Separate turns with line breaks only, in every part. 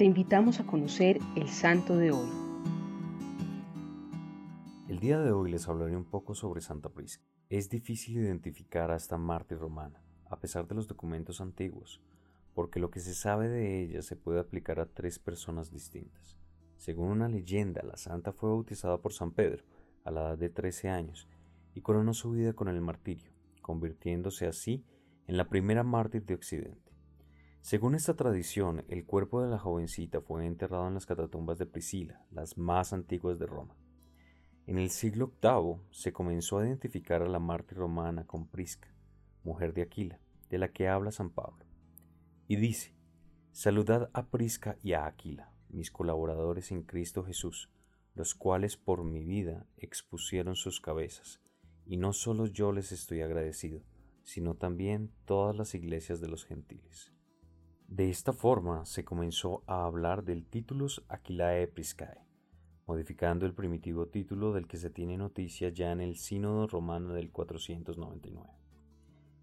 te invitamos a conocer el santo de hoy.
El día de hoy les hablaré un poco sobre Santa Prisca. Es difícil identificar a esta mártir romana, a pesar de los documentos antiguos, porque lo que se sabe de ella se puede aplicar a tres personas distintas. Según una leyenda, la santa fue bautizada por San Pedro a la edad de 13 años y coronó su vida con el martirio, convirtiéndose así en la primera mártir de Occidente. Según esta tradición, el cuerpo de la jovencita fue enterrado en las catatumbas de Priscila, las más antiguas de Roma. En el siglo VIII se comenzó a identificar a la mártir romana con Prisca, mujer de Aquila, de la que habla San Pablo. Y dice, Saludad a Prisca y a Aquila, mis colaboradores en Cristo Jesús, los cuales por mi vida expusieron sus cabezas, y no solo yo les estoy agradecido, sino también todas las iglesias de los gentiles. De esta forma se comenzó a hablar del Titulus Aquilae Priscae, modificando el primitivo título del que se tiene noticia ya en el Sínodo Romano del 499.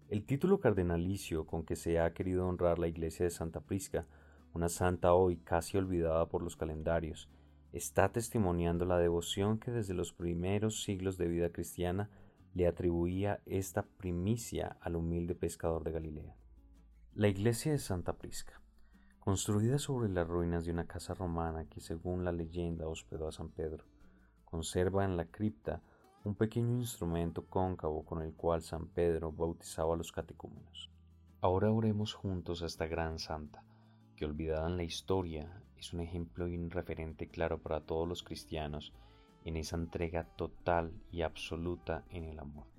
El título cardenalicio con que se ha querido honrar la iglesia de Santa Prisca, una santa hoy casi olvidada por los calendarios, está testimoniando la devoción que desde los primeros siglos de vida cristiana le atribuía esta primicia al humilde pescador de Galilea. La iglesia de Santa Prisca, construida sobre las ruinas de una casa romana que según la leyenda hospedó a San Pedro, conserva en la cripta un pequeño instrumento cóncavo con el cual San Pedro bautizaba a los catecúmenos. Ahora oremos juntos a esta gran santa, que olvidada en la historia es un ejemplo y claro para todos los cristianos en esa entrega total y absoluta en el amor.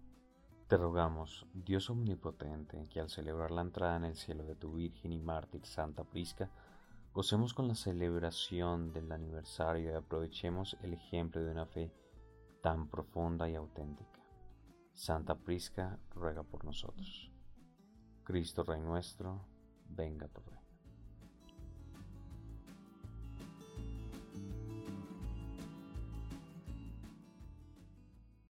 Te rogamos, Dios omnipotente, que al celebrar la entrada en el cielo de tu Virgen y mártir Santa Prisca, gocemos con la celebración del aniversario y aprovechemos el ejemplo de una fe tan profunda y auténtica. Santa Prisca ruega por nosotros. Cristo Rey nuestro, venga tu reino.